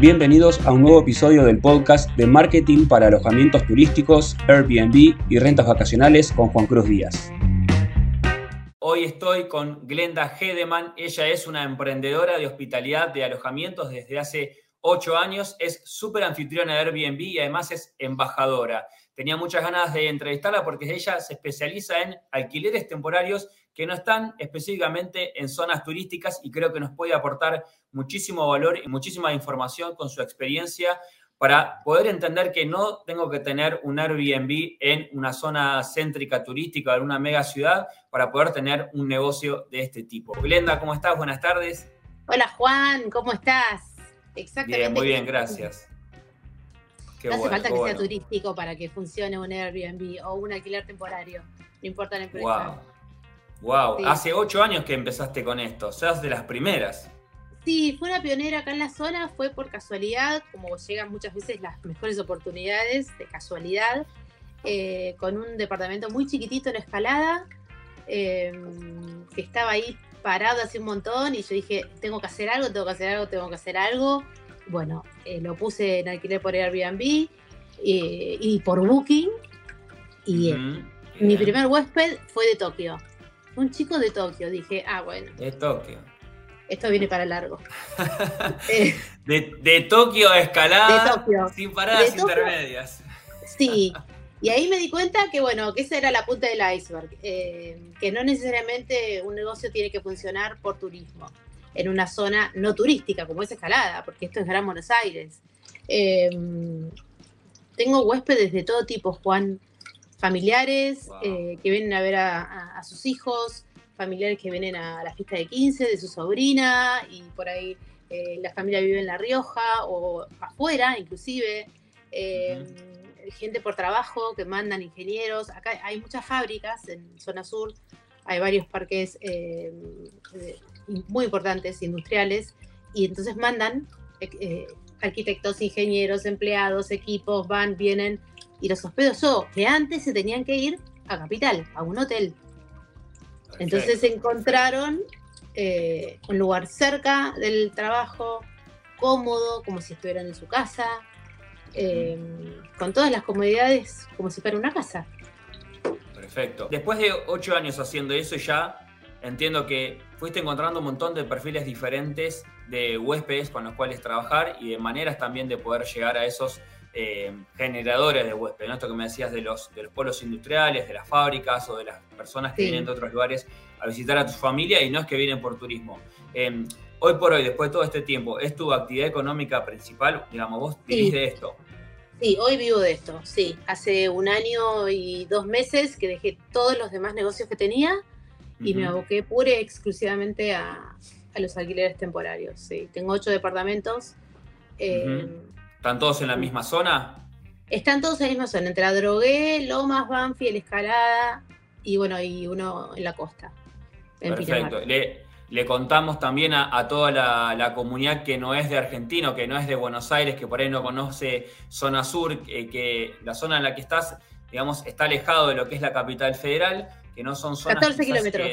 Bienvenidos a un nuevo episodio del podcast de marketing para alojamientos turísticos, Airbnb y rentas vacacionales con Juan Cruz Díaz. Hoy estoy con Glenda Hedeman. Ella es una emprendedora de hospitalidad de alojamientos desde hace ocho años. Es súper anfitriona de Airbnb y además es embajadora. Tenía muchas ganas de entrevistarla porque ella se especializa en alquileres temporarios que no están específicamente en zonas turísticas y creo que nos puede aportar muchísimo valor y muchísima información con su experiencia para poder entender que no tengo que tener un Airbnb en una zona céntrica turística o en una mega ciudad para poder tener un negocio de este tipo. Glenda, ¿cómo estás? Buenas tardes. Hola Juan, ¿cómo estás? Exactamente. Bien, muy bien, gracias. no hace falta que sea turístico para que funcione un Airbnb o un alquiler temporario, no importa la empresa. Wow, wow. hace ocho años que empezaste con esto, seas de las primeras. Sí, fue una pionera acá en la zona, fue por casualidad, como llegan muchas veces las mejores oportunidades de casualidad, eh, con un departamento muy chiquitito en escalada, em, que estaba ahí parado hace un montón y yo dije, tengo que hacer algo, tengo que hacer algo, tengo que hacer algo. Bueno, eh, lo puse en alquiler por Airbnb eh, y por Booking. Y mi primer huésped fue de Tokio. Un chico de Tokio. Dije, ah, bueno. De Tokio esto viene para largo. Eh, de, Tokio a escalada, sin paradas intermedias. Sí, y ahí me di cuenta que, bueno, que esa era la punta del iceberg, eh, que no necesariamente un negocio tiene que funcionar por turismo, en una zona no turística como es escalada, porque esto es Gran Buenos Aires. Eh, tengo huéspedes de todo tipo, Juan, familiares que vienen a ver a sus hijos, familiares que vienen a la fiesta de 15 de su sobrina y por ahí eh, la familia vive en La Rioja o afuera inclusive. Eh, gente por trabajo que mandan ingenieros. Acá hay muchas fábricas en zona sur, hay varios parques eh, muy importantes, industriales, y entonces mandan arquitectos, ingenieros, empleados, equipos, van, vienen y los hospedo yo, que antes se tenían que ir a Capital, a un hotel. Entonces encontraron eh, un lugar cerca del trabajo, cómodo, como si estuvieran en su casa, eh, con todas las comodidades como si fuera una casa. Perfecto. Después de ocho años haciendo eso ya entiendo que fuiste encontrando un montón de perfiles diferentes de huéspedes con los cuales trabajar y de maneras también de poder llegar a esos eh, generadores de huéspedes, esto que me decías de los, de los polos industriales, de las fábricas o de las personas que vienen de otros lugares a visitar a tu familia y no es que vienen por turismo. Em, hoy por hoy, después de todo este tiempo, ¿es tu actividad económica principal? Digamos, vos vivís de esto. Sí, hoy vivo de esto, sí. Hace un año y dos meses que dejé todos los demás negocios que tenía y me aboqué pura y exclusivamente a, los alquileres temporarios. Sí, tengo ocho departamentos. ¿Están todos en la misma zona? Están todos en la misma zona, entre la Drogué, Lomas, Banfield, Escalada y bueno, y uno en la costa. Perfecto. Le, contamos también a, toda la, comunidad que no es de Argentina, que no es de Buenos Aires, que por ahí no conoce zona sur, que la zona en la que estás, digamos, está alejado de lo que es la capital federal, que no son zonas... 14 kilómetros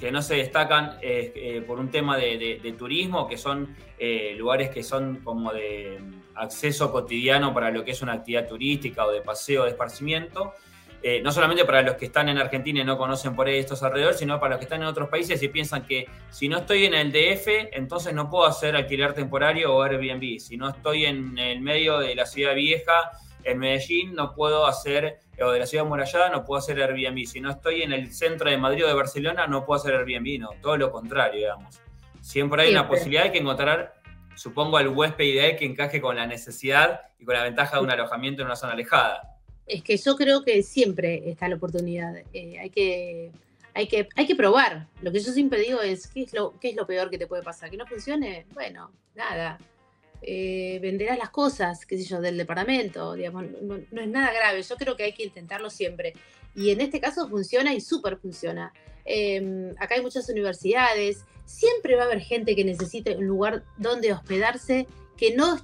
que no se destacan eh, eh, por un tema de, turismo, que son eh, lugares que son como de acceso cotidiano para lo que es una actividad turística o de paseo, de esparcimiento. no solamente para los que están en Argentina y no conocen por ahí estos alrededores, sino para los que están en otros países y piensan que si no estoy en el DF, entonces no puedo hacer alquiler temporario o Airbnb. Si no estoy en el medio de la ciudad vieja, en Medellín, no puedo hacer o de la ciudad amurallada no puedo hacer Airbnb. Si no estoy en el centro de Madrid o de Barcelona, no puedo hacer Airbnb, no. Todo lo contrario, digamos. Siempre hay una posibilidad de que encontrar, supongo, al huésped ideal que encaje con la necesidad y con la ventaja de un alojamiento en una zona alejada. Es que yo creo que siempre está la oportunidad. Eh, hay que hay que, hay que probar. Lo que yo siempre digo es, ¿qué es, lo, ¿qué es lo peor que te puede pasar? ¿Que no funcione? Bueno, nada. Eh, venderás las cosas, qué sé yo, del departamento, digamos, no, es nada grave, yo creo que hay que intentarlo siempre. Y en este caso funciona y súper funciona. Em, acá hay muchas universidades, siempre va a haber gente que necesite un lugar donde hospedarse que no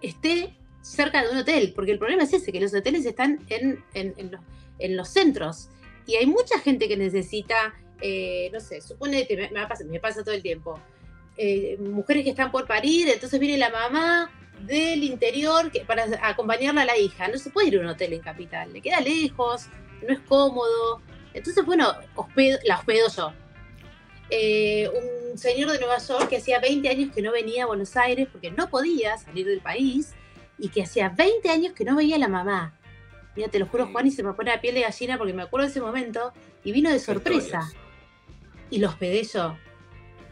esté cerca de un hotel, porque el problema es ese, que los hoteles están en, los, centros y hay mucha gente que necesita, eh, no sé, supone que me, pasa, me pasa todo el tiempo, eh, mujeres que están por parir, entonces viene la mamá del interior para acompañarla a la hija. No se puede ir a un hotel en capital, le queda lejos, no es cómodo. Entonces, bueno, la hospedo yo. Eh, señor de Nueva York que hacía 20 años que no venía a Buenos Aires porque no podía salir del país y que hacía 20 años que no veía a la mamá. Mira, te lo juro, Juan, y se me pone la piel de gallina porque me acuerdo de ese momento y vino de sorpresa. Y los hospedé yo.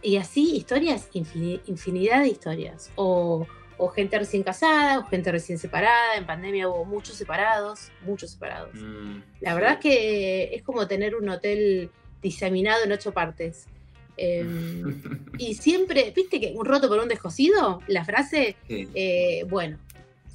Y así, historias, infinidad de historias. O, gente recién casada, o gente recién separada. En pandemia hubo muchos separados, muchos separados. Mm, la verdad es que es como tener un hotel diseminado en ocho partes. Em, y siempre, viste que un roto por un descosido, la frase, eh, bueno,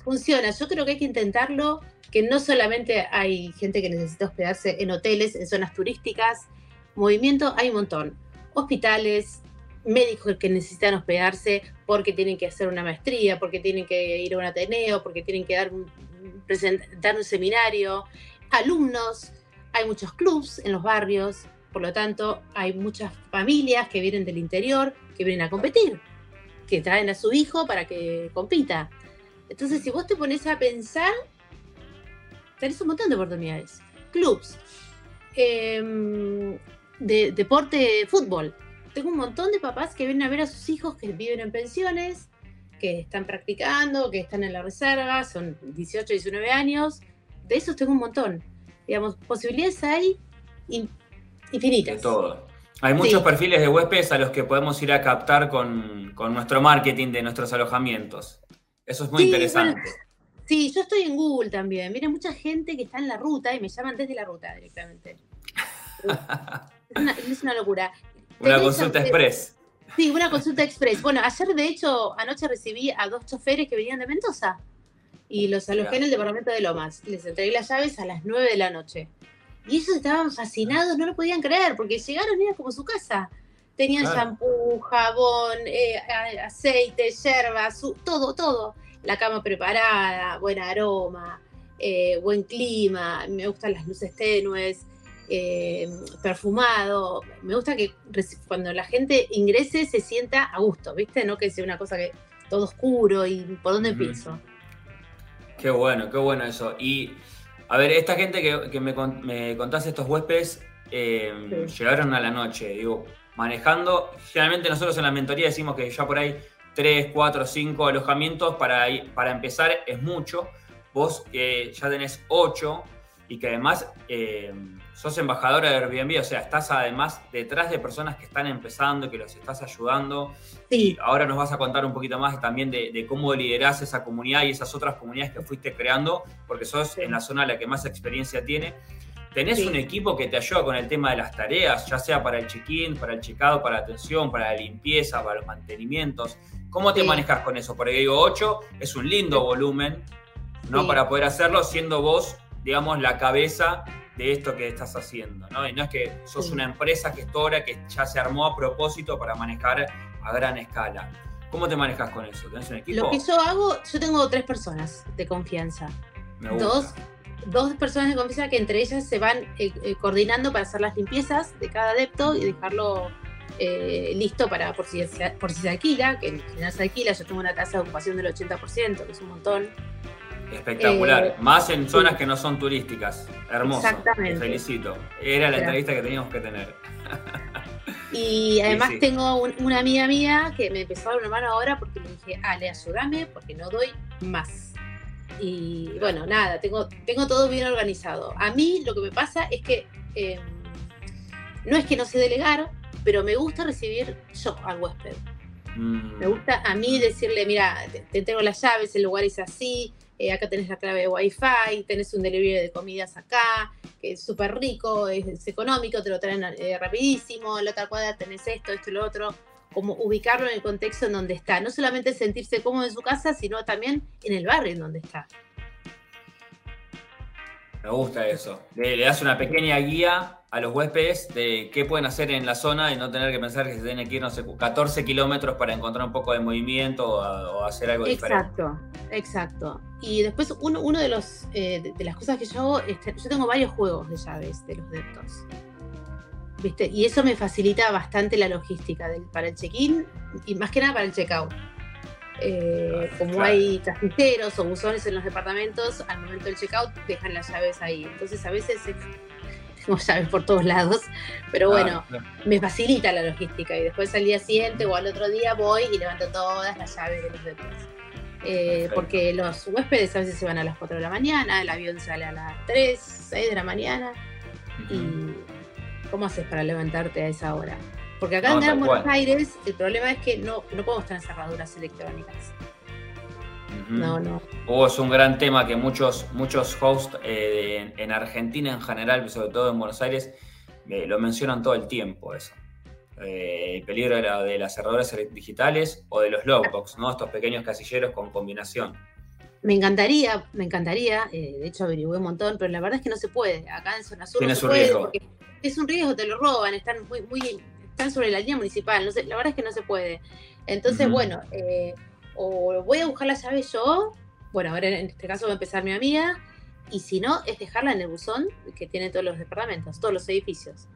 funciona. Yo creo que hay que intentarlo, que no solamente hay gente que necesita hospedarse en hoteles, en zonas turísticas, movimiento hay un montón. Hospitales, médicos que necesitan hospedarse porque tienen que hacer una maestría, porque tienen que ir a un Ateneo, porque tienen que dar presentar un seminario, alumnos, hay muchos clubs en los barrios, por lo tanto, hay muchas familias que vienen del interior, que vienen a competir, que traen a su hijo para que compita. Entonces, si vos te pones a pensar, tenés un montón de oportunidades. Clubs, em, de deporte, fútbol. Tengo un montón de papás que vienen a ver a sus hijos que viven en pensiones, que están practicando, que están en la reserva, son 18, 19 años. De esos tengo un montón. Digamos, posibilidades hay infinitas. De todo. Hay muchos perfiles de huéspedes a los que podemos ir a captar con, nuestro marketing de nuestros alojamientos. Eso es muy interesante. sí, yo estoy en Google también. Mira, mucha gente que está en la ruta y me llaman desde la ruta directamente. es, una, locura. Una consulta express. Sí, una consulta express. Bueno, ayer de hecho, anoche recibí a dos choferes que venían de Mendoza y los alojé en el departamento de Lomas. Les entregué las llaves a las 9 de la noche. Y ellos estaban fascinados, no lo podían creer, porque llegaron y era como su casa. Tenían shampoo, jabón, eh, aceite, yerba, todo, todo. La cama preparada, buen aroma, eh, buen clima, me gustan las luces tenues, eh, perfumado. Me gusta que cuando la gente ingrese se sienta a gusto, ¿viste? No que sea una cosa que todo oscuro y por dónde empiezo. Qué bueno, qué bueno eso. Y a ver, esta gente que, me, me, contaste, estos huéspedes, eh, llegaron a la noche, digo, manejando. Generalmente nosotros en la mentoría decimos que ya por ahí 3, 4, 5 alojamientos para, para empezar es mucho. Vos que ya tenés 8 y que además eh, sos embajadora de Airbnb, o sea, estás además detrás de personas que están empezando, que los estás ayudando. Sí. ahora nos vas a contar un poquito más también de, cómo liderás esa comunidad y esas otras comunidades que fuiste creando, porque sos en la zona la que más experiencia tiene. ¿Tenés un equipo que te ayuda con el tema de las tareas, ya sea para el check-in, para el checado, para la atención, para la limpieza, para los mantenimientos? ¿Cómo te manejas con eso? Porque digo, 8 es un lindo volumen, ¿no? Para poder hacerlo siendo vos, digamos, la cabeza de esto que estás haciendo, ¿no? Y no es que sos una empresa gestora que ya se armó a propósito para manejar a gran escala. ¿Cómo te manejas con eso? ¿Tienes un equipo? Lo que yo hago, yo tengo tres personas de confianza. Dos, dos personas de confianza que entre ellas se van eh, eh, coordinando para hacer las limpiezas de cada adepto y dejarlo eh, listo para por si, por si se alquila, que no se alquila, yo tengo una tasa de ocupación del 80%, que es un montón. Espectacular. Eh, Más en zonas que no son turísticas. Hermoso. Exactamente. Te felicito. Era la entrevista que teníamos que tener. Y además tengo una amiga mía que me empezó a dar una mano ahora porque le dije, Ale, ayúdame porque no doy más. Y bueno, nada, tengo, tengo todo bien organizado. A mí lo que me pasa es que em, no es que no sé delegar, pero me gusta recibir yo al huésped. Mm. Me gusta a mí decirle, mira, te, te entrego las llaves, el lugar es así, eh, acá tenés la clave de Wi-Fi, tenés un delivery de comidas acá, que es súper rico, es, económico, te lo traen eh, rapidísimo, en la otra cuadra tenés esto, esto y lo otro, como ubicarlo en el contexto en donde está, no solamente sentirse cómodo en su casa, sino también en el barrio en donde está. Me gusta eso. Le, das una pequeña guía a los huéspedes de qué pueden hacer en la zona y no tener que pensar que se tienen que ir, no sé, 14 kilómetros para encontrar un poco de movimiento o, hacer algo diferente. Exacto, exacto. Y después uno, de los eh, de, las cosas que yo hago, es yo tengo varios juegos de llaves de los deptos. ¿viste? Y eso me facilita bastante la logística para el check-in y más que nada para el check-out. Eh, como hay cajeteros o buzones en los departamentos, al momento del check-out dejan las llaves ahí. Entonces a veces tengo llaves por todos lados, pero bueno, me facilita la logística y después al día siguiente o al otro día voy y levanto todas las llaves de los demás. Eh, porque los huéspedes a veces se van a las 4 de la mañana, el avión sale a las 3, 6 de la mañana. ¿Y cómo haces para levantarte a esa hora? Porque acá en Buenos Aires el problema es que no, no podemos tener cerraduras electrónicas. No, no. Oh, es un gran tema que muchos, muchos hosts eh, en Argentina en general, sobre todo en Buenos Aires, eh, lo mencionan todo el tiempo eso. Eh, el peligro de, las cerraduras digitales o de los logbox, ¿no? Estos pequeños casilleros con combinación. Me encantaría, me encantaría, de hecho averigué un montón, pero la verdad es que no se puede. Acá en zona sur no se puede riesgo. es un riesgo, te lo roban, están muy, muy, están sobre la línea municipal, no sé, la verdad es que no se puede. Entonces, bueno, eh, o voy a buscar la llave yo, bueno, ahora en este caso va a empezar mi amiga, y si no, es dejarla en el buzón que tiene todos los departamentos, todos los edificios.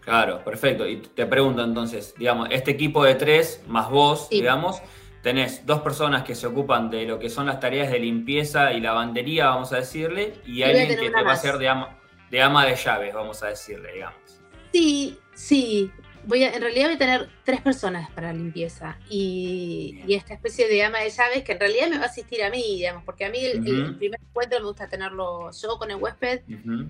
Claro, perfecto. Y te pregunto entonces, digamos, este equipo de tres más vos, digamos, tenés dos personas que se ocupan de lo que son las tareas de limpieza y lavandería, vamos a decirle, y, alguien que te va a hacer de ama, de ama de llaves, vamos a decirle, digamos. Sí, sí, voy a, en realidad voy a tener tres personas para la limpieza. Y, esta especie de ama de llaves que en realidad me va a asistir a mí, digamos, porque a mí el, primer encuentro me gusta tenerlo yo con el huésped,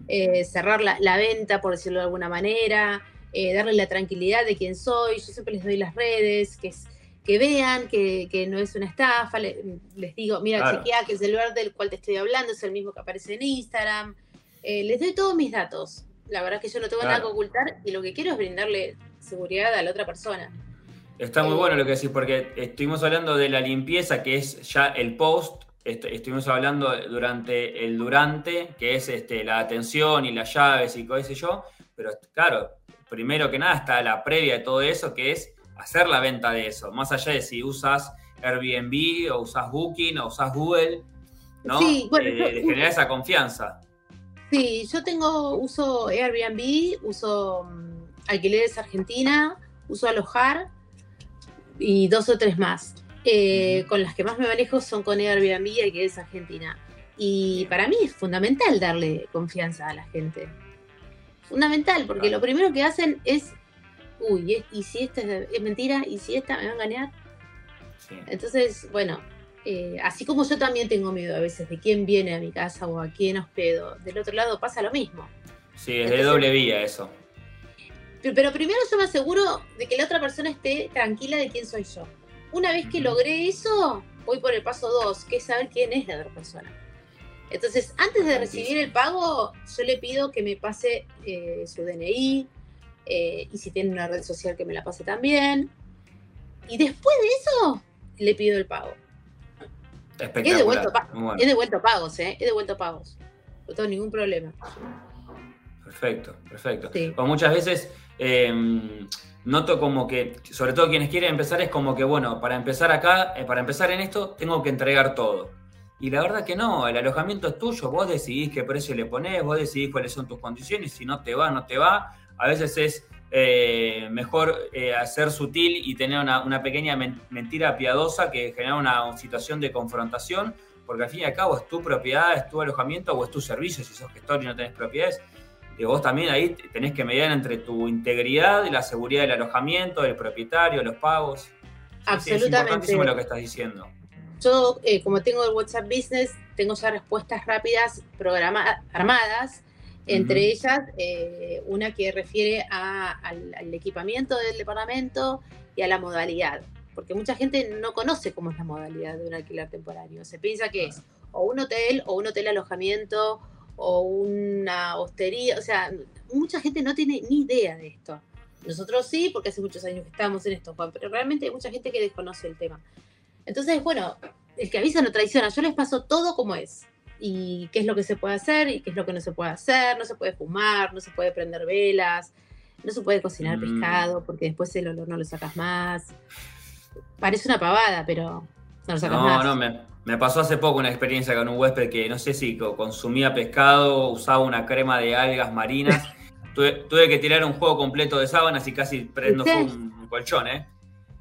eh, cerrar la, venta, por decirlo de alguna manera, eh, darle la tranquilidad de quién soy, yo siempre les doy las redes, que es que vean que, no es una estafa, les digo, mira, chequea que es el lugar del cual te estoy hablando, es el mismo que aparece en Instagram, eh, les doy todos mis datos. La verdad es que yo no tengo nada que ocultar y lo que quiero es brindarle seguridad a la otra persona. Está muy eh, bueno lo que decís, porque estuvimos hablando de la limpieza, que es ya el post, estuvimos hablando durante el durante, que es este, la atención y las llaves y qué sé yo, pero claro, primero que nada está la previa de todo eso, que es hacer la venta de eso, más allá de si usas Airbnb o usas Booking o usas Google, ¿no? Sí, bueno, eh, generar esa confianza. Sí, yo tengo, uso Airbnb, uso mm, Alquileres Argentina, uso Alojar y dos o tres más. Eh, con las que más me manejo son con Airbnb y Alquileres Argentina. Y para mí es fundamental darle confianza a la gente. Fundamental, porque lo primero que hacen es, uy, ¿y si esta es, mentira? ¿Y si esta me va a engañar? Entonces, bueno, eh, así como yo también tengo miedo a veces de quién viene a mi casa o a quién hospedo, del otro lado pasa lo mismo. Sí, es de doble vía eso. Pero primero yo me aseguro de que la otra persona esté tranquila de quién soy yo. Una vez que logré eso, voy por el paso dos, que es saber quién es la otra persona. Entonces, antes de recibir el pago, yo le pido que me pase eh, su DNI eh, y si tiene una red social que me la pase también. Y después de eso, le pido el pago. He devuelto, he devuelto pagos, ¿eh? He devuelto pagos. No tengo ningún problema. Perfecto, perfecto. Pues muchas veces Em, noto como que, sobre todo quienes quieren empezar, es como que, bueno, para empezar acá, eh, para empezar en esto, tengo que entregar todo. Y la verdad que no, el alojamiento es tuyo, vos decidís qué precio le ponés, vos decidís cuáles son tus condiciones, si no te va, no te va. A veces es eh, mejor eh, hacer sutil y tener una, pequeña mentira piadosa que genera una situación de confrontación, porque al fin y al cabo es tu propiedad, es tu alojamiento o es tu servicio, si sos gestor y no tenés propiedades vos también ahí tenés que mediar entre tu integridad y la seguridad del alojamiento, del propietario, los pagos. Absolutamente. es importantísimo lo que estás diciendo. Yo, eh, como tengo el WhatsApp Business, tengo ya respuestas rápidas programadas, armadas, entre ellas eh, una que refiere al, al, equipamiento del departamento y a la modalidad. Porque mucha gente no conoce cómo es la modalidad de un alquiler temporario. Se piensa que es o un hotel o un hotel alojamiento o una hostería, o sea, mucha gente no tiene ni idea de esto. Nosotros sí, porque hace muchos años que estamos en esto, Juan, pero realmente hay mucha gente que desconoce el tema. Entonces, bueno, el que avisa no traiciona. Yo les paso todo como es. Y qué es lo que se puede hacer y qué es lo que no se puede hacer. No se puede fumar, no se puede prender velas, no se puede cocinar mm. pescado porque después el olor no lo sacas más. Parece una pavada, pero no lo sacas más. No, no, me, me pasó hace poco una experiencia con un huésped que no sé si consumía pescado, usaba una crema de algas marinas tuve, que tirar un juego completo de sábanas y casi prendo un, colchón, ¿eh?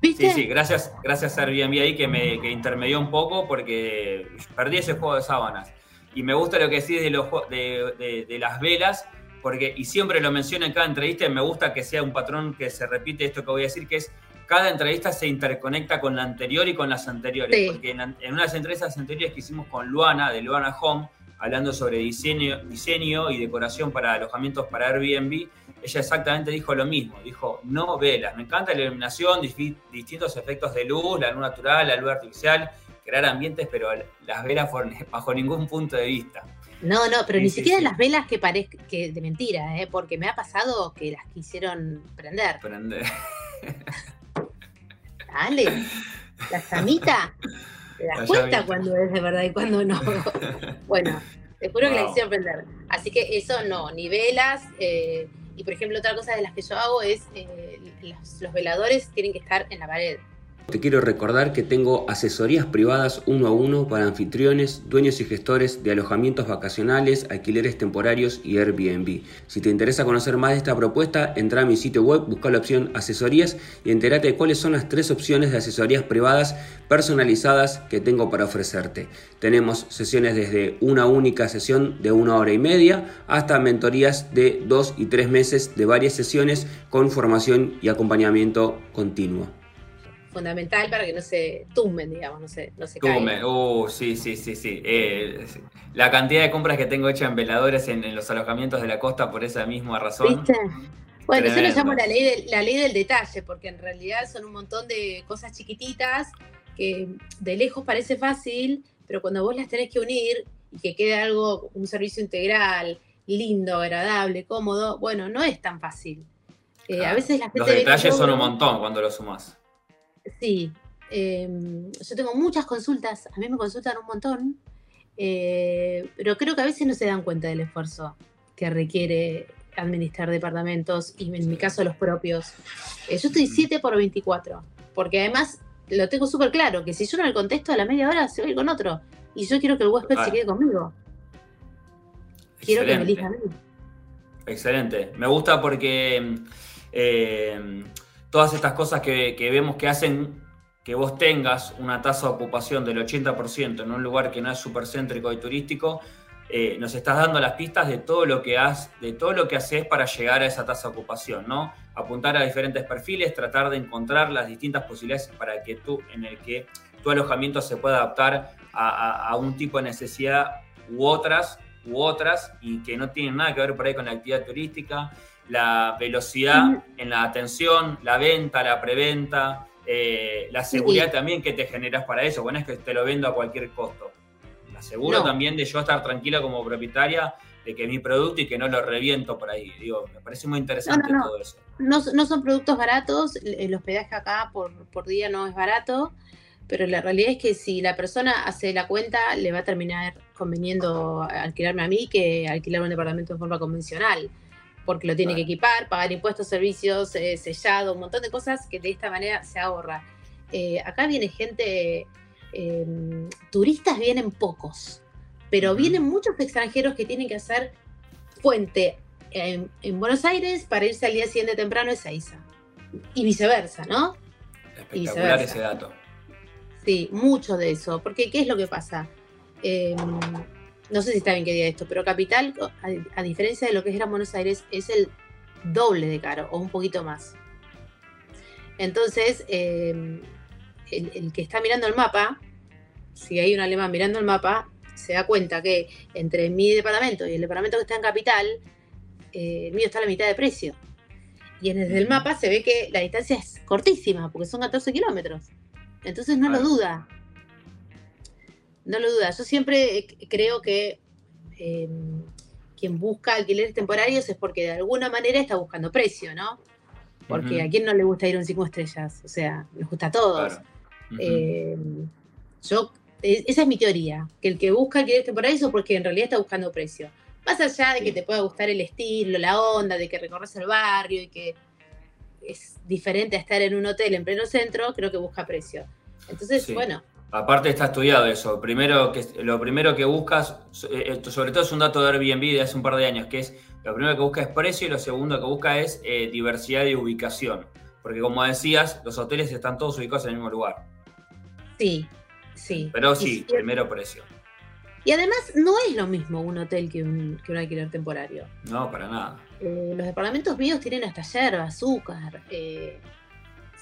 Sí, sí, gracias, gracias a Airbnb ahí que me que intermedió un poco porque perdí ese juego de sábanas. Y me gusta lo que decís de, los, de, de, las velas, porque, y siempre lo menciono en cada entrevista, y me gusta que sea un patrón que se repite esto que voy a decir, que es cada entrevista se interconecta con la anterior y con las anteriores. Porque en, en, unas entrevistas anteriores que hicimos con Luana, de Luana Home, hablando sobre diseño, diseño y decoración para alojamientos para Airbnb, ella exactamente dijo lo mismo, dijo, no velas, me encanta la iluminación, distintos efectos de luz, la luz natural, la luz artificial, crear ambientes, pero las velas bajo ningún punto de vista. No, no, pero ni siquiera las velas que parezcan que de mentira, ¿eh? porque me ha pasado que las quisieron prender. Prender. Dale, la samita. Te das cuenta cuando es de verdad y cuando no. bueno, te juro que la quisieron prender. Así que eso no, ni velas. Eh, y por ejemplo, otra cosa de las que yo hago es eh, los veladores tienen que estar en la pared. Te quiero recordar que tengo asesorías privadas uno a uno para anfitriones, dueños y gestores de alojamientos vacacionales, alquileres temporarios y Airbnb. Si te interesa conocer más de esta propuesta, entra a mi sitio web, busca la opción asesorías y entérate de cuáles son las tres opciones de asesorías privadas personalizadas que tengo para ofrecerte. Tenemos sesiones desde una única sesión de una hora y media hasta mentorías de dos y tres meses de varias sesiones con formación y acompañamiento continuo fundamental para que no se tumben, digamos, no se, no se Tumben, uh, sí, sí, sí, sí. Eh, la cantidad de compras que tengo hecha en veladores en, los alojamientos de la costa por esa misma razón. ¿Viste? Bueno, yo lo llamo la ley, la ley del detalle, porque en realidad son un montón de cosas chiquititas que de lejos parece fácil, pero cuando vos las tenés que unir y que quede algo, un servicio integral, lindo, agradable, cómodo, bueno, no es tan fácil. Eh, a veces la gente Los detalles son un montón cuando lo sumás. Sí, em, yo tengo muchas consultas, a mí me consultan un montón, eh, pero creo que a veces no se dan cuenta del esfuerzo que requiere administrar departamentos y en mi caso los propios. Eh, yo estoy 7 por 24, porque además lo tengo súper claro, que si yo no le contesto a la media hora, se va a ir con otro. Y yo quiero que el huésped se quede conmigo. Quiero que me elija a mí. Excelente. Me gusta porque eh, todas estas cosas que, vemos que hacen que vos tengas una tasa de ocupación del 80% en un lugar que no es supercéntrico y turístico, eh, nos estás dando las pistas de todo lo que has, de todo lo que haces para llegar a esa tasa de ocupación, ¿no? Apuntar a diferentes perfiles, tratar de encontrar las distintas posibilidades para que en el que tu alojamiento se pueda adaptar a, un tipo de necesidad u otras, u otras, y que no tienen nada que ver por con la actividad turística la velocidad en la atención, la venta, la preventa, eh, la seguridad también que te generas para eso. Bueno, es que te lo vendo a cualquier costo. La aseguro también de yo estar tranquila como propietaria de que mi producto y que no lo reviento por ahí. Digo, me parece muy interesante todo eso. No, son productos baratos, el hospedaje acá por, por día no es barato, pero la realidad es que si la persona hace la cuenta, le va a terminar conveniendo alquilarme a mí que alquilar un departamento de forma convencional porque lo tiene que equipar, pagar impuestos, servicios, eh, sellado, un montón de cosas que de esta manera se ahorra. Eh, acá viene gente, em, turistas vienen pocos, pero vienen muchos extranjeros que tienen que hacer puente en, Buenos Aires para irse al día siguiente temprano a Ezeiza. Y viceversa, ¿no? Espectacular ese dato. Sí, mucho de eso. Porque, ¿qué es lo que pasa? Eh, no sé si está bien que diga esto, pero Capital, a, diferencia de lo que es Gran Buenos Aires, es el doble de caro o un poquito más. Entonces, em, el, que está mirando el mapa, si hay un alemán mirando el mapa, se da cuenta que entre mi departamento y el departamento que está en Capital, eh, el mío está a la mitad de precio. Y desde el mapa se ve que la distancia es cortísima, porque son 14 kilómetros. Entonces no lo duda. No lo dudas. Yo siempre creo que em, quien busca alquileres temporarios es porque de alguna manera está buscando precio, ¿no? Porque a quién no le gusta ir a un cinco estrellas, o sea, nos gusta a todos. Em, yo, e, esa es mi teoría, que el que busca alquileres temporarios es porque en realidad está buscando precio. Más allá de que te pueda gustar el estilo, la onda, de que recorres el barrio y que es diferente a estar en un hotel en pleno centro, creo que busca precio. Entonces, bueno, Aparte está estudiado eso. Primero que, lo primero que buscas, eh, sobre todo es un dato de Airbnb de hace un par de años, que es lo primero que busca es precio y lo segundo que busca es eh, diversidad de ubicación. Porque como decías, los hoteles están todos ubicados en el mismo lugar. Sí, sí. Pero sí, primero precio. Y además no es lo mismo un hotel que un, que un alquiler temporario. No, para nada. Eh, los departamentos míos tienen hasta yerba, azúcar. Eh,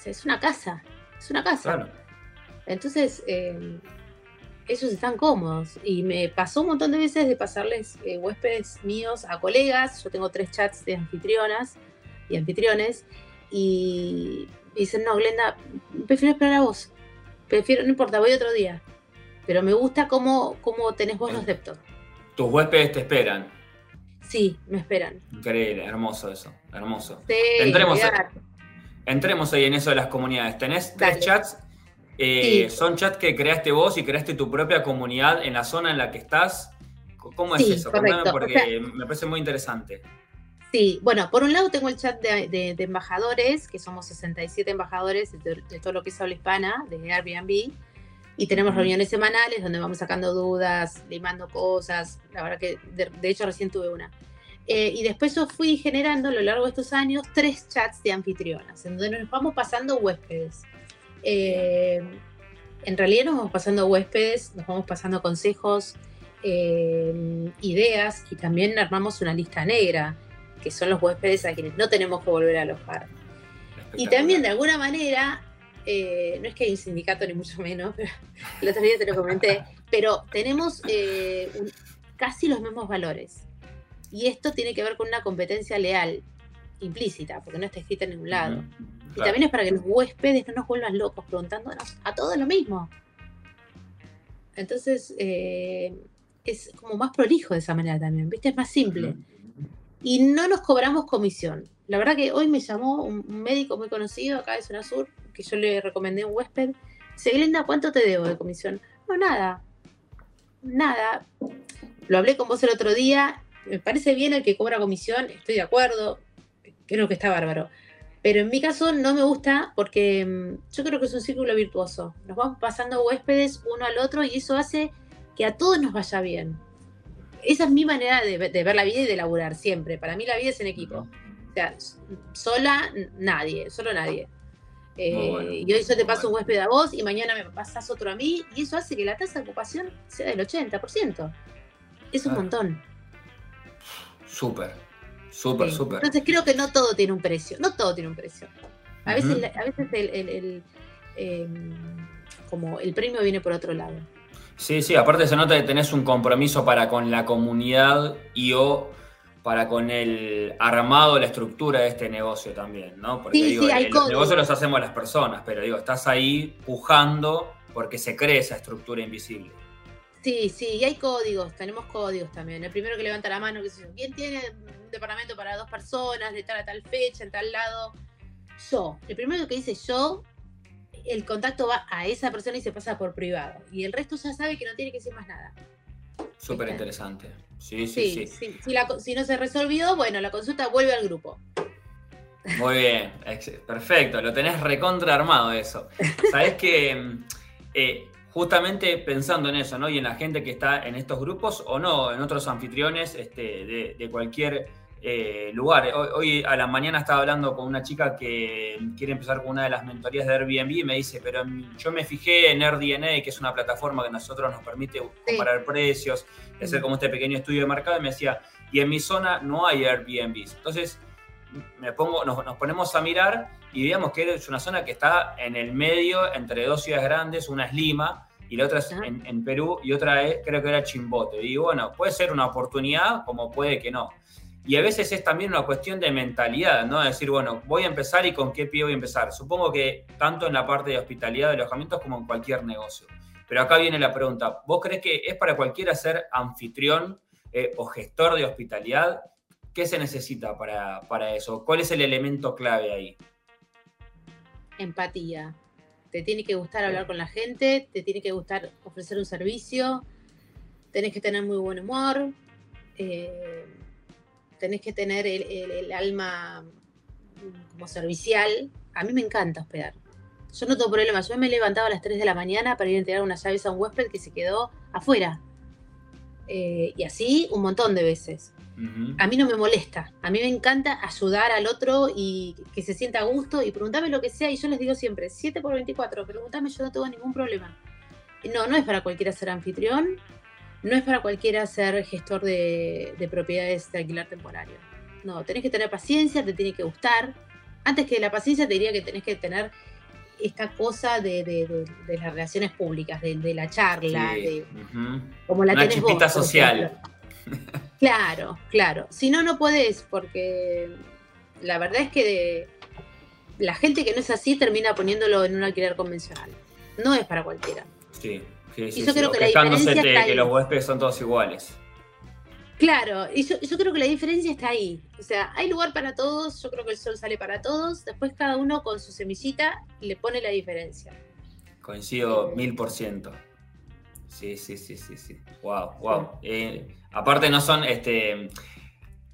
es una casa. Es una casa. Claro. Entonces, eh, ellos están cómodos. Y me pasó un montón de veces de pasarles huéspedes míos a colegas. Yo tengo tres chats de anfitrionas y anfitriones. Y dicen, no, Glenda, prefiero esperar a vos. Prefiero, no importa, voy otro día. Pero me gusta cómo, cómo tenés vos los deptos. Tus huéspedes te esperan. Sí, me esperan. Increíble, hermoso eso, hermoso. entremos, ahí, entremos ahí en eso de las comunidades. Tenés tres chats. Eh, ¿Son chats que creaste vos y creaste tu propia comunidad en la zona en la que estás? ¿Cómo es eso? Contame porque me parece muy interesante. Sí, bueno, por un lado tengo el chat de, embajadores, que somos 67 embajadores de, todo lo que es habla hispana, de Airbnb, y tenemos reuniones semanales donde vamos sacando dudas, limando cosas, la verdad que de, hecho recién tuve una. Eh, y después yo fui generando a lo largo de estos años tres chats de anfitrionas, en donde nos vamos pasando huéspedes. Eh, en realidad nos vamos pasando huéspedes, nos vamos pasando consejos, eh, ideas y también armamos una lista negra que son los huéspedes a quienes no tenemos que volver a alojar. Y también de alguna manera, eh, no es que hay un sindicato ni mucho menos, pero el otro día te lo comenté, pero tenemos eh, casi los mismos valores. Y esto tiene que ver con una competencia leal, implícita, porque no está escrita en ningún lado. Y también es para que los huéspedes no nos vuelvan locos preguntándonos a todos lo mismo. Entonces, eh, es como más prolijo de esa manera también, ¿viste? Es más simple y no nos cobramos comisión. La verdad que hoy me llamó un, médico muy conocido acá de Zona Sur, que yo le recomendé un huésped. Dice, Glenda, ¿cuánto te debo de comisión? No, nada. Nada. Lo hablé con vos el otro día. Me parece bien el que cobra comisión, estoy de acuerdo. Creo que está bárbaro. Pero en mi caso no me gusta porque mm, yo creo que es un círculo virtuoso. Nos vamos pasando huéspedes uno al otro y eso hace que a todos nos vaya bien esa es mi manera de, ver la vida y de laburar siempre. Para mí la vida es en equipo. O sea, sola nadie, solo nadie. Eh, y hoy yo te paso un huésped a vos y mañana me pasas otro a mí y eso hace que la tasa de ocupación sea del 80%. Es un montón. Súper, súper, súper. Entonces creo que no todo tiene un precio, no todo tiene un precio. A veces, a veces el, em, como el premio viene por otro lado. Sí, sí, aparte se nota que tenés un compromiso para con la comunidad y o para con el armado, la estructura de este negocio también, ¿no? Porque digo, los negocios los hacemos las personas, pero digo, estás ahí pujando porque se cree esa estructura invisible. Sí, sí, y hay códigos, tenemos códigos también. El primero que levanta la mano, qué sé yo, ¿quién tiene un departamento para dos personas, de tal a tal fecha, en tal lado? Yo. El primero que dice yo el contacto va a esa persona y se pasa por privado. Y el resto ya sabe que no tiene que decir más nada. Súper interesante. Sí, sí, sí. Si, no se resolvió, bueno, la consulta vuelve al grupo. Muy bien, perfecto, lo tenés recontra armado eso. Sabés que mm, eh, justamente pensando en eso, ¿no? Y en la gente que está en estos grupos o no, en otros anfitriones este, de, de cualquier eh, lugar. Hoy, a la mañana estaba hablando con una chica que quiere empezar con una de las mentorías de Airbnb y me dice, pero yo me fijé en AirDNA, que es una plataforma que a nosotros nos permite comparar precios, hacer como este pequeño estudio de mercado, y me decía, y en mi zona no hay Airbnbs. Entonces me pongo, nos, ponemos a mirar y veíamos que es una zona que está en el medio entre dos ciudades grandes, una es Lima, y la otra es en, en, Perú y otra es, creo que era Chimbote. Y bueno, puede ser una oportunidad como puede que no. Y a veces es también una cuestión de mentalidad, ¿no? decir, bueno, voy a empezar y con qué pie voy a empezar. Supongo que tanto en la parte de hospitalidad, de alojamientos, como en cualquier negocio. Pero acá viene la pregunta, ¿vos crees que es para cualquiera ser anfitrión eh, o gestor de hospitalidad? ¿Qué se necesita para, para eso? ¿Cuál es el elemento clave ahí? Empatía. Te tiene que gustar hablar con la gente, te tiene que gustar ofrecer un servicio, tenés que tener muy buen humor. Eh, tenés que tener el, alma como servicial. A mí me encanta hospedar. Yo no tengo problema. Yo me he levantado a las 3 de la mañana para ir a entregar unas llaves a un huésped que se quedó afuera. Eh, y así un montón de veces. A mí no me molesta, a mí me encanta ayudar al otro y que se sienta a gusto y preguntarme lo que sea y yo les digo siempre, 7 por 24, preguntame, yo no tengo ningún problema. No, no es para cualquiera ser anfitrión, no es para cualquiera ser gestor de, propiedades de alquiler temporario. No, tenés que tener paciencia, te tiene que gustar. Antes que la paciencia te diría que tenés que tener esta cosa de, las relaciones públicas, de, la charla, de, como la tenés vos, social. Claro, claro. Si no, no podés, porque la verdad es que la gente que no es así termina poniéndolo en un alquiler convencional. No es para cualquiera. Sí, sí, sí. Y yo creo que la diferencia está que los huéspedes son todos iguales. Claro, y yo, yo, creo que la diferencia está ahí. O sea, hay lugar para todos, yo creo que el sol sale para todos, después cada uno con su semillita le pone la diferencia. Coincido eh, mil por ciento. Sí, sí, sí, sí, sí. Wow, wow. Eh, aparte no son, este,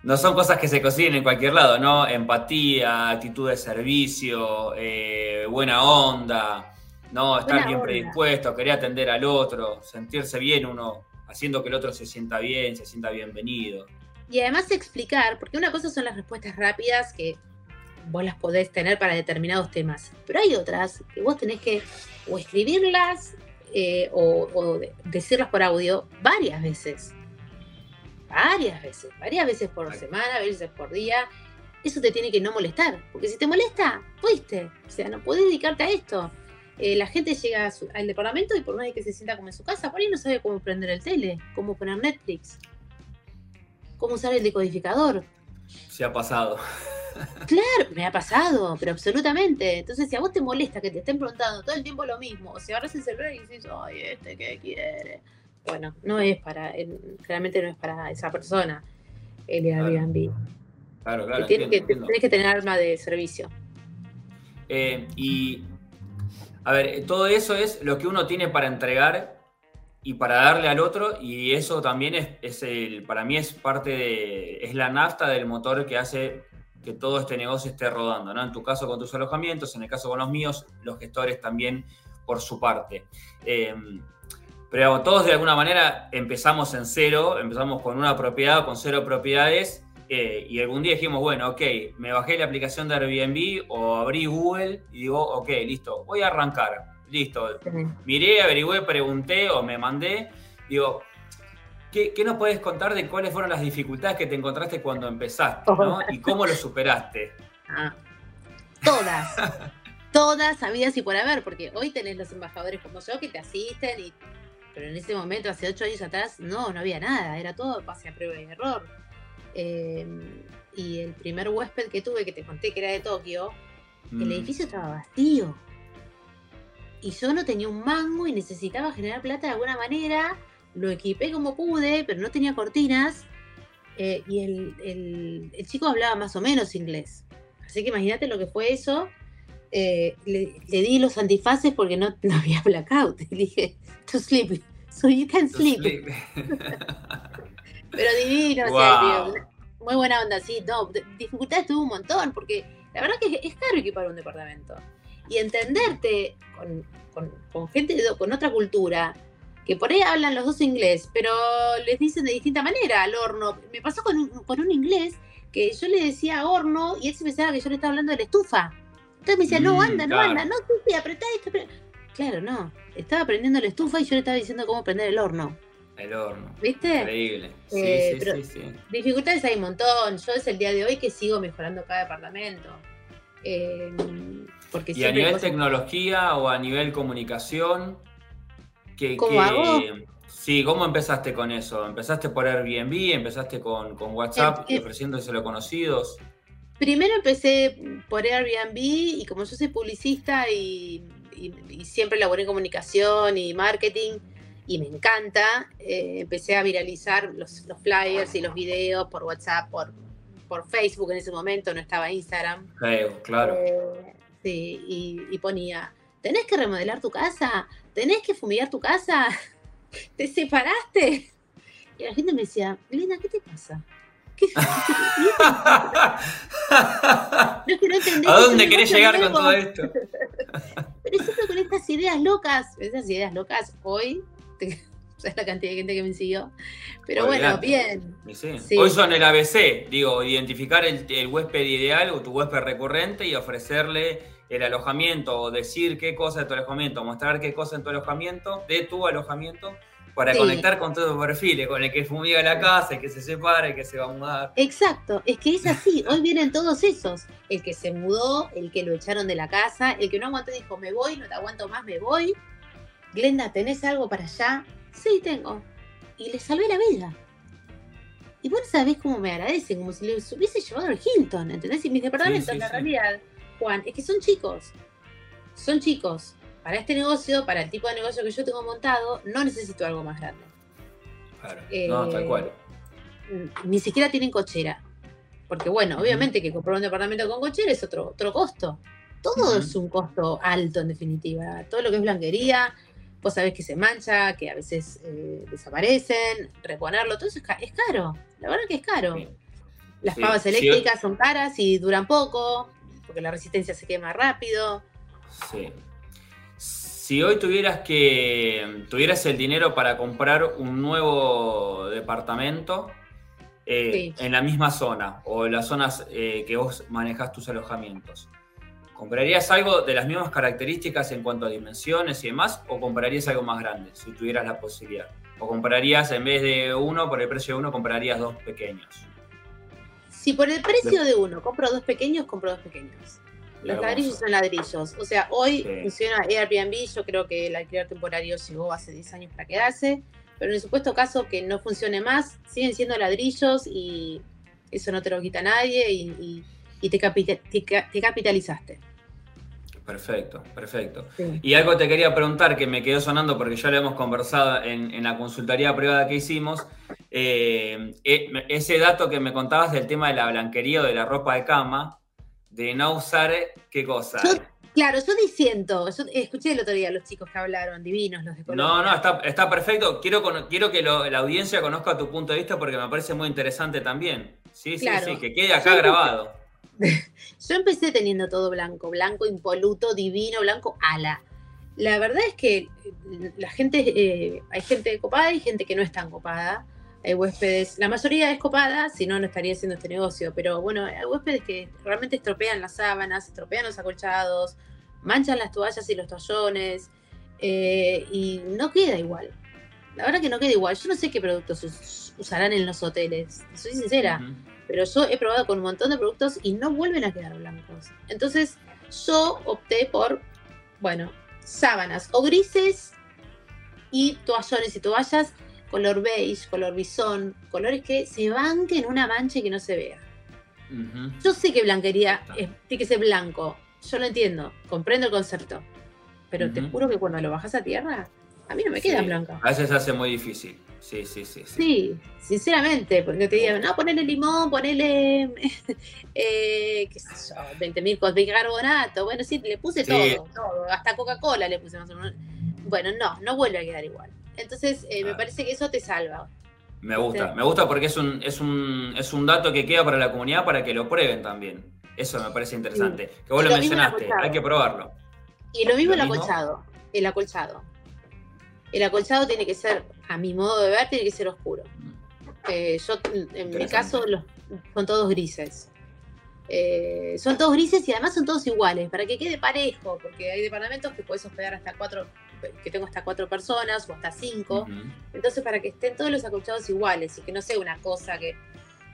no son cosas que se consiguen en cualquier lado, ¿no? Empatía, actitud de servicio, eh, buena onda, ¿no? Estar bien predispuesto, querer atender al otro, sentirse bien uno, haciendo que el otro se sienta bien, se sienta bienvenido. Y además explicar, porque una cosa son las respuestas rápidas que vos las podés tener para determinados temas, pero hay otras que vos tenés que o escribirlas eh, o, decirlas por audio varias veces. Varias veces, varias veces por semana, veces por día. Eso te tiene que no molestar, porque si te molesta, fuiste. O sea, no puedes dedicarte a esto. Eh, la gente llega al departamento y por más que se sienta como en su casa, por ahí no sabe cómo prender el tele, cómo poner Netflix, cómo usar el decodificador. Se ha pasado. Claro, me ha pasado, pero absolutamente. Entonces, si a vos te molesta que te estén preguntando todo el tiempo lo mismo, o si agarras el celular y dices, ay, este, ¿qué quiere? Bueno, no es para, realmente no es para esa persona el Airbnb. Claro, claro. Tienes que, que tener arma de servicio. Eh, y, a ver, todo eso es lo que uno tiene para entregar y para darle al otro, y eso también es, es el, para mí es parte de, es la nafta del motor que hace que todo este negocio esté rodando, ¿no? En tu caso con tus alojamientos, en el caso con los míos, los gestores también por su parte. Eh, pero todos de alguna manera empezamos en cero, empezamos con una propiedad, con cero propiedades, eh, y algún día dijimos, bueno, ok, me bajé la aplicación de Airbnb o abrí Google y digo, ok, listo, voy a arrancar, listo. Miré, averigüé, pregunté o me mandé, digo, ¿Qué, nos puedes contar de cuáles fueron las dificultades que te encontraste cuando empezaste ¿no? y cómo lo superaste? Ah, todas, todas habidas y por haber, porque hoy tenés los embajadores como yo que te asisten, y, pero en ese momento, hace ocho años atrás, no, no había nada, era todo pase a prueba y error. Em, y el primer huésped que tuve, que te conté que era de Tokio, el mm. edificio estaba vacío. Y yo no tenía un mango y necesitaba generar plata de alguna manera lo equipé como pude, pero no tenía cortinas. Eh, y el, chico hablaba más o menos inglés. Así que imagínate lo que fue eso. Eh, le, di los antifaces porque no, había blackout. Y le dije, to sleep, so you can sleep. pero divino, muy buena onda, sí. No, dificultades tuvo un montón, porque la verdad que es caro equipar un departamento. Y entenderte con, con, con gente, con otra cultura, que por ahí hablan los dos inglés, pero les dicen de distinta manera al horno. Me pasó con un, con un inglés que yo le decía horno y él se pensaba que yo le estaba hablando de la estufa. Entonces me decía, no, mm, anda, no anda, no, tú apretá esto. Claro, no. Estaba prendiendo la estufa y yo le estaba diciendo cómo prender el horno. El horno. ¿Viste? Increíble. Eh, sí, sí, sí, Dificultades hay un montón. Yo es el día de hoy que sigo mejorando cada departamento. Eh, porque ¿Y a nivel tecnología o a nivel comunicación? ¿Cómo hago? Sí, ¿cómo empezaste con eso? ¿Empezaste por Airbnb? ¿Empezaste con, WhatsApp eh, eh, ofreciéndoselo a conocidos? Primero empecé por Airbnb y como yo soy publicista y, siempre laboré en comunicación y marketing y me encanta, eh, empecé a viralizar los, flyers y los videos por WhatsApp, por, por Facebook en ese momento, no estaba Instagram. claro. sí, y, y ponía, ¿tenés que remodelar tu casa? ¿tenés que fumigar tu casa? ¿Te separaste? Y la gente me decía, Elena, ¿qué te pasa? ¿Qué, ¿A dónde querés llegar con todo esto? Pero siempre con estas ideas locas, esas ideas locas hoy te, sabes la cantidad de gente que me siguió. Pero bueno, bien. Hoy son el ABC, digo, identificar el, el, huésped ideal o tu huésped recurrente y ofrecerle el alojamiento o decir qué cosa de tu alojamiento, mostrar qué cosa en tu alojamiento, de tu alojamiento, para conectar con todos los perfiles, con el que fumiga la casa, el que se separa, el que se va a mudar. Exacto, es que es así, hoy vienen todos esos, el que se mudó, el que lo echaron de la casa, el que no aguantó dijo, me voy, no te aguanto más, me voy. Glenda, ¿tenés algo para allá? Sí, tengo. Y le salvé la vida. Y vos sabés cómo me agradecen, como si les hubiese llevado al Hilton, ¿entendés? Y mis departamentos, en la realidad, Juan, es que son chicos. Son chicos para este negocio, para el tipo de negocio que yo tengo montado, no necesito algo más grande. Claro. no, tal cual. Eh, ni siquiera tienen cochera. Porque bueno, obviamente que comprar un departamento con cochera es otro, otro costo. Todo es un costo alto en definitiva. Todo lo que es blanquería, vos sabés que se mancha, que a veces eh, desaparecen, reponerlo, todo eso es, caro. La verdad que es caro. Las pavas eléctricas son caras y duran poco, porque la resistencia se quema rápido. Sí. Si hoy tuvieras que tuvieras el dinero para comprar un nuevo departamento eh, en la misma zona o en las zonas eh, que vos manejas tus alojamientos, ¿comprarías algo de las mismas características en cuanto a dimensiones y demás o comprarías algo más grande si tuvieras la posibilidad? ¿O comprarías en vez de uno, por el precio de uno, comprarías dos pequeños? Si por el precio de uno compro dos pequeños, compro dos pequeños. Los ladrillos son ladrillos. O sea, hoy funciona Airbnb. Yo creo que el alquiler temporario llegó hace 10 años para quedarse. Pero en el supuesto caso que no funcione más, siguen siendo ladrillos y eso no te lo quita nadie y, te, capitalizaste. Perfecto, perfecto. Y algo te quería preguntar que me quedó sonando porque ya lo hemos conversado en, la consultoría privada que hicimos. Eh, eh, ese dato que me contabas del tema de la blanquería o de la ropa de cama, de no usar, ¿qué cosa? claro, yo diciendo, yo escuché el otro día a los chicos que hablaron, divinos los de Colombia. No, no, está, perfecto. Quiero, quiero que la audiencia conozca tu punto de vista porque me parece muy interesante también. Sí, sí, sí, que quede acá grabado. yo empecé teniendo todo blanco, blanco, impoluto, divino, blanco, ala. La verdad es que la gente, eh, hay gente copada y gente que no es tan copada hay huéspedes, la mayoría es copada, si no, no estaría haciendo este negocio, pero bueno, hay huéspedes que realmente estropean las sábanas, estropean los acolchados, manchan las toallas y los toallones, eh, y no queda igual. La verdad que no queda igual. Yo no sé qué productos usarán en los hoteles, soy sincera, pero yo he probado con un montón de productos y no vuelven a quedar blancos. Entonces, yo opté por, bueno, sábanas o grises y toallones y toallas color beige, color bisón, colores que se banquen una mancha y que no se vea. Yo sé que blanquería tiene que ser blanco, yo lo entiendo, comprendo el concepto, pero te juro que cuando lo bajas a tierra, a mí no me queda blanco. A veces se hace muy difícil. Sí, sí, sí. Sí, sinceramente, porque te digan, no, ponele limón, ponele, eh, qué sé yo, 20.000 cosas, bicarbonato. Bueno, sí, le puse todo, todo, hasta Coca-Cola le puse más o menos. Bueno, no, no vuelve a quedar igual. Entonces, eh, me parece que eso te salva. Me gusta, me gusta porque es un, es, un, es un dato que queda para la comunidad para que lo prueben también. Eso me parece interesante. Que vos lo, mencionaste, hay que probarlo. Y lo mismo el acolchado. El acolchado. El acolchado tiene que ser, a mi modo de ver, tiene que ser oscuro. Eh, yo, en mi caso, son todos grises. Eh, son todos grises y además son todos iguales, para que quede parejo, porque hay departamentos que puedes hospedar hasta cuatro que tengo hasta cuatro personas o hasta cinco. Entonces, para que estén todos los acolchados iguales y que no sea una cosa que,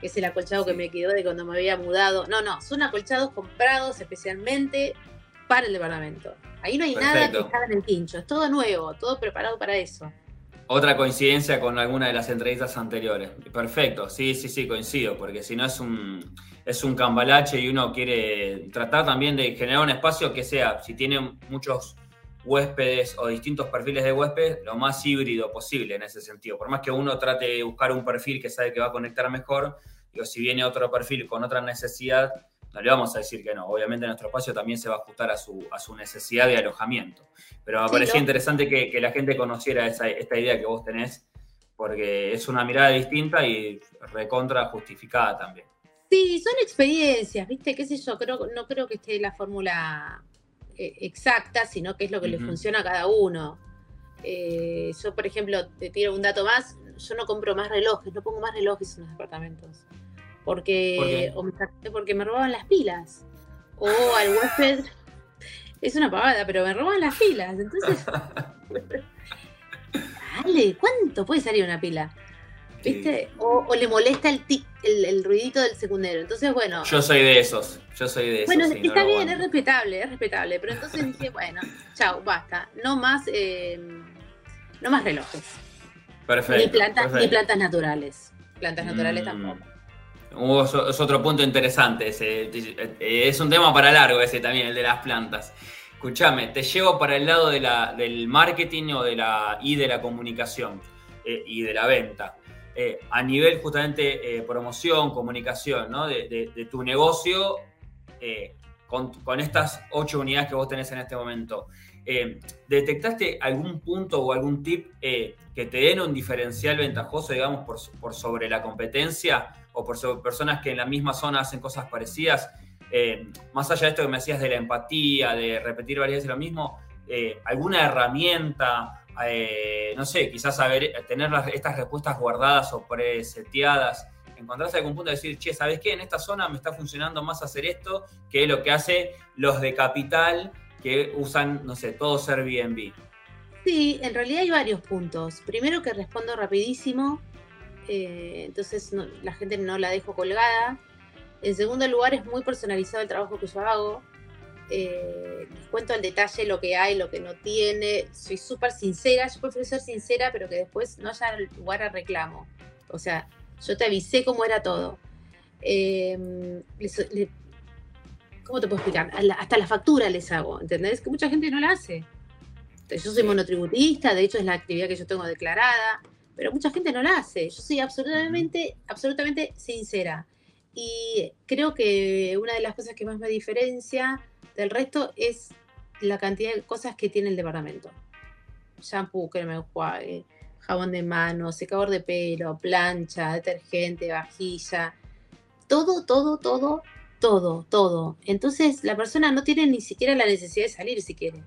es el acolchado que me quedó de cuando me había mudado. No, no, son acolchados comprados especialmente para el departamento. Ahí no hay nada que está en el quincho, es todo nuevo, todo preparado para eso. Otra coincidencia con alguna de las entrevistas anteriores. Perfecto, sí, sí, sí, coincido, porque si no es un, es un cambalache y uno quiere tratar también de generar un espacio que sea, si tiene muchos huéspedes o distintos perfiles de huéspedes lo más híbrido posible en ese sentido. Por más que uno trate de buscar un perfil que sabe que va a conectar mejor, digo, si viene otro perfil con otra necesidad, no le vamos a decir que no. Obviamente nuestro espacio también se va a ajustar a su, a su necesidad de alojamiento. Pero me parecía interesante que, la gente conociera esta idea que vos tenés, porque es una mirada distinta y recontra justificada también. Sí, son experiencias, ¿viste? ¿Qué sé yo? Creo, no creo que esté la fórmula eh, exacta, sino que es lo que le funciona a cada uno. Eh, yo, por ejemplo, te tiro un dato más, yo no compro más relojes, no pongo más relojes en los departamentos. Porque, ¿Por me, porque me robaban las pilas. O al huésped, es una pavada, pero me roban las pilas. Entonces, dale, ¿cuánto puede salir una pila? ¿Viste? O, le molesta el, el, ruidito del secundero. Entonces, bueno. Yo soy de esos. Yo soy de esos. Bueno, está bien, es respetable, es respetable. Pero entonces dije, bueno, chao, basta. No más, eh, no más relojes. Perfecto. Ni plantas, Ni plantas naturales. Plantas naturales mm. tampoco. Es otro punto interesante. Ese. Es un tema para largo ese también, el de las plantas. Escúchame, te llevo para el lado de la, del marketing o de la, y de la comunicación eh, y de la venta. Eh, a nivel justamente eh, promoción, comunicación, ¿no? de, tu negocio con, con, estas ocho unidades que vos tenés en este momento. ¿Detectaste algún punto o algún tip que te den un diferencial ventajoso, digamos, por, por sobre la competencia o por personas que en la misma zona hacen cosas parecidas? Eh, más allá de esto que me decías de la empatía, de repetir varias veces lo mismo, eh, alguna herramienta, eh, no sé, quizás saber, tener estas respuestas guardadas o preseteadas, encontrarse algún punto de decir, che, ¿sabes qué? En esta zona me está funcionando más hacer esto que lo que hace los de capital que usan, no sé, todo Airbnb. Sí, en realidad hay varios puntos. Primero que respondo rapidísimo, entonces la gente no la dejo colgada. En segundo lugar, es muy personalizado el trabajo que yo hago. Eh, les cuento al detalle lo que hay, lo que no tiene. Soy súper sincera. Yo prefiero ser sincera, pero que después no haya lugar a reclamo. O sea, yo te avisé cómo era todo. Em, ¿Cómo te puedo explicar? Hasta la factura les hago, ¿entendés? Que mucha gente no la hace. Yo soy monotributista, de hecho es la actividad que yo tengo declarada, pero mucha gente no la hace. Yo soy absolutamente, absolutamente sincera. Y creo que una de las cosas que más me diferencia del resto es la cantidad de cosas que tiene el departamento. Shampoo, crema enjuague, jabón de mano, secador de pelo, plancha, detergente, vajilla. Todo, todo, todo, todo, todo. Entonces la persona no tiene ni siquiera la necesidad de salir si quiere.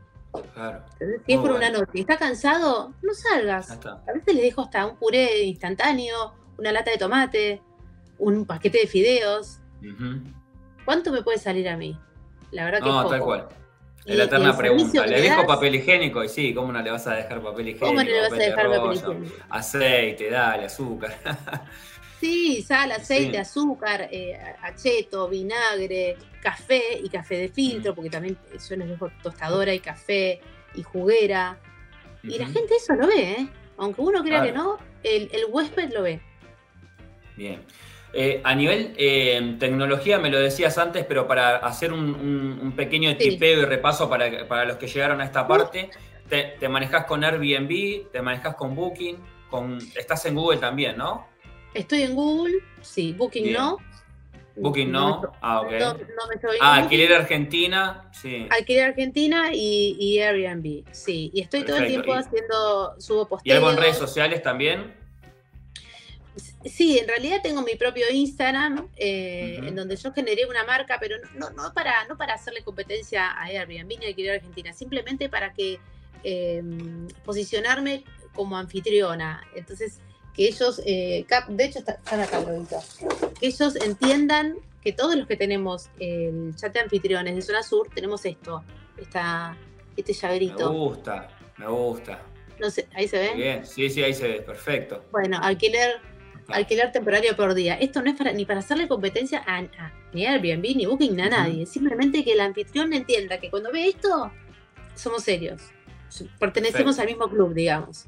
Claro. si es por una noche y está cansado, no salgas. A veces le dejo hasta un puré instantáneo, una lata de tomate, un paquete de fideos. ¿Cuánto me puede salir a mí? La verdad que no, tal cual. Es la eterna pregunta. ¿Le dejo papel higiénico? Y sí, ¿cómo no le vas a dejar papel higiénico? ¿Cómo no le vas a dejar papel higiénico? Aceite, dale, azúcar. sí, sal, aceite, azúcar, eh, acheto, vinagre, café y café de filtro, porque también yo les dejo tostadora y café y juguera. Y la gente eso lo ve, ¿eh? Aunque uno crea que no, el, el huésped lo ve. Bien. Eh, a nivel eh, tecnología, me lo decías antes, pero para hacer un, pequeño tipeo y repaso para, los que llegaron a esta parte, te, te manejas con Airbnb, te manejas con Booking, con, estás en Google también, ¿no? Estoy en Google, sí, Booking no. Booking no, ah, ok. ah, Alquiler Argentina, sí. Alquiler Argentina y, Airbnb, sí. Y estoy todo el tiempo haciendo, subo posteos. ¿Y algo en redes sociales también? Sí, en realidad tengo mi propio Instagram, eh, en donde yo generé una marca, pero no, no, para, no para hacerle competencia a Airbnb ni Alquiler Argentina, simplemente para que em, posicionarme como anfitriona. Entonces, que ellos, eh, de hecho están acá, que ellos entiendan que todos los que tenemos el chat de anfitriones de Zona Sur tenemos esto, esta, este llaverito. Me gusta, me gusta. No sé, ahí se ve. Bien, sí, sí, ahí se ve, perfecto. Bueno, alquiler alquiler temporario por día. Esto no es para, ni para hacerle competencia a, ni Airbnb, ni Booking, ni a nadie. Simplemente que el anfitrión entienda que cuando ve esto, somos serios. Pertenecemos al mismo club, digamos.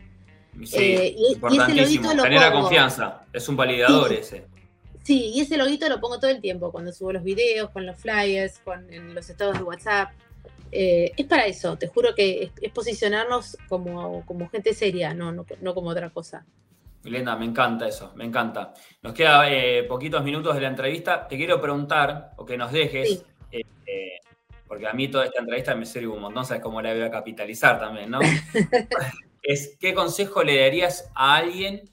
Sí, eh, y, loguito lo Genera confianza, es un validador ese. Sí, y ese loguito lo pongo todo el tiempo, cuando subo los videos, con los flyers, con los estados de WhatsApp. Eh, es para eso, te juro que es, posicionarnos como, como, gente seria, no, no, no como otra cosa. Glenda, me encanta eso, me encanta. Nos queda eh, poquitos minutos de la entrevista. Te quiero preguntar, o que nos dejes, eh, eh, porque a mí toda esta entrevista me sirve un montón, sabes cómo la voy a capitalizar también, ¿no? es, ¿Qué consejo le darías a alguien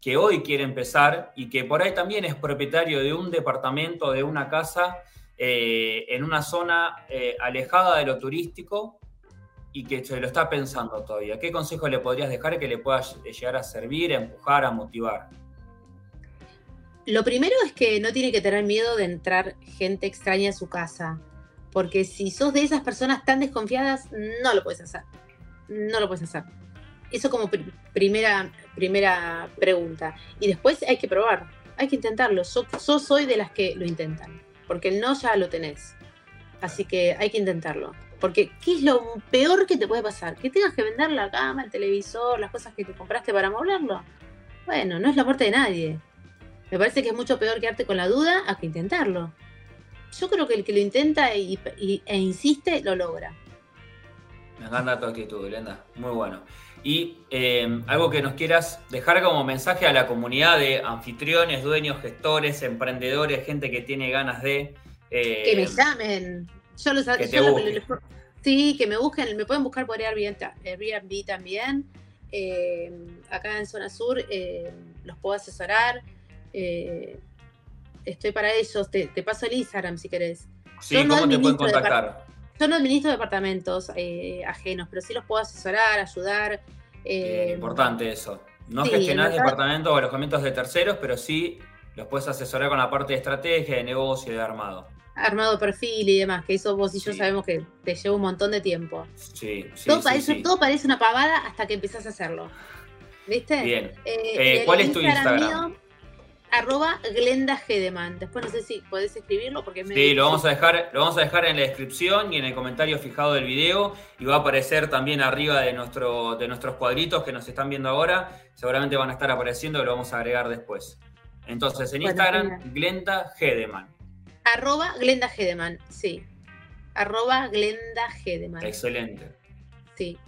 que hoy quiere empezar y que por ahí también es propietario de un departamento, de una casa, en una zona alejada de lo turístico, y que se lo está pensando todavía, ¿qué consejo le podrías dejar que le pueda llegar a servir, a empujar, a motivar? Lo primero es que no tiene que tener miedo de entrar gente extraña a su casa, porque si sos de esas personas tan desconfiadas, no lo puedes hacer. No lo puedes hacer. Eso como primera, primera pregunta. Y después hay que probar, hay que intentarlo. Yo, soy de las que lo intentan, porque el no ya lo tenés. Así que hay que intentarlo. Porque, ¿qué es lo peor que te puede pasar? Que tengas que vender la cama, el televisor, las cosas que te compraste para amoblarlo. Bueno, no es la muerte de nadie. Me parece que es mucho peor quedarte con la duda a que intentarlo. Yo creo que el que lo intenta y, e insiste, lo logra. Me encanta tu actitud, Glenda. Muy bueno. Y eh, algo que nos quieras dejar como mensaje a la comunidad de anfitriones, dueños, gestores, emprendedores, gente que tiene ganas de... Eh, que me llamen. Yo los, yo Sí, que me busquen, me pueden buscar por Airbnb, también. Eh, acá en Zona Sur los puedo asesorar. estoy para ellos. Te, paso el Instagram si querés. Sí, ¿cómo te pueden contactar? Yo no administro departamentos eh, ajenos, pero sí los puedo asesorar, ayudar. Eh, importante eso. No gestionar departamentos o alojamientos de terceros, pero sí los puedes asesorar con la parte de estrategia, de negocio, de armado. Armado perfil y demás, que eso vos y yo sabemos que te lleva un montón de tiempo. Sí, sí. Todo, parece, todo parece una pavada hasta que empezás a hacerlo. ¿Viste? Bien. Eh, ¿Cuál es tu Instagram? Arroba Glenda Hedeman. Después no sé si podés escribirlo porque me Sí, lo vamos a dejar, lo vamos a dejar en la descripción y en el comentario fijado del video. Y va a aparecer también arriba de, nuestro, de nuestros cuadritos que nos están viendo ahora. Seguramente van a estar apareciendo, lo vamos a agregar después. Entonces, en Instagram, Glenda Hedeman. Arroba Glenda Hedeman, sí. Arroba Glenda Hedeman. Excelente. Sí.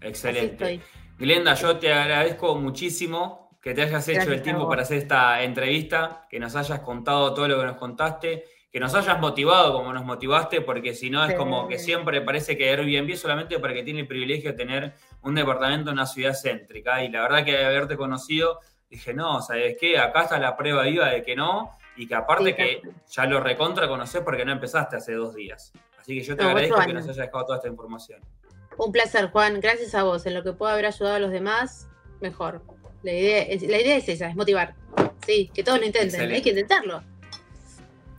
Excelente. Glenda, yo te agradezco muchísimo que te hayas hecho el tiempo para hacer esta entrevista, que nos hayas contado todo lo que nos contaste, que nos hayas motivado como nos motivaste, porque si no es como que siempre parece que Airbnb solamente para que tiene el privilegio de tener un departamento en una ciudad céntrica. Y la verdad que de haberte conocido, dije, no, ¿sabes qué? Acá está la prueba viva de que no, y que aparte que ya lo recontra conocés porque no empezaste hace dos días. Así que yo te agradezco que nos hayas dejado toda esta información. Un placer, Juan. Gracias a vos. En lo que pueda haber ayudado a los demás, mejor. La idea, es, la idea es esa, es motivar. Sí, que todos lo intenten. Hay que intentarlo.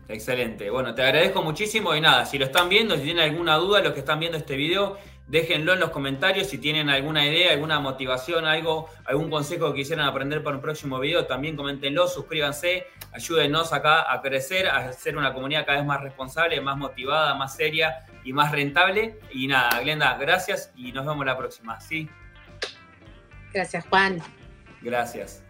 Excelente. Bueno, te agradezco muchísimo y nada, si lo están viendo, si tienen alguna duda, los que están viendo este video, déjenlo en los comentarios si tienen alguna idea, alguna motivación, algo, algún consejo que quisieran aprender para un próximo video, también coméntenlo, suscríbanse, ayúdenos acá a crecer, a ser una comunidad cada vez más responsable, más motivada, más seria y más rentable. Y nada, Glenda, gracias y nos vemos la próxima. ¿sí? Gracias, Juan. Gracias.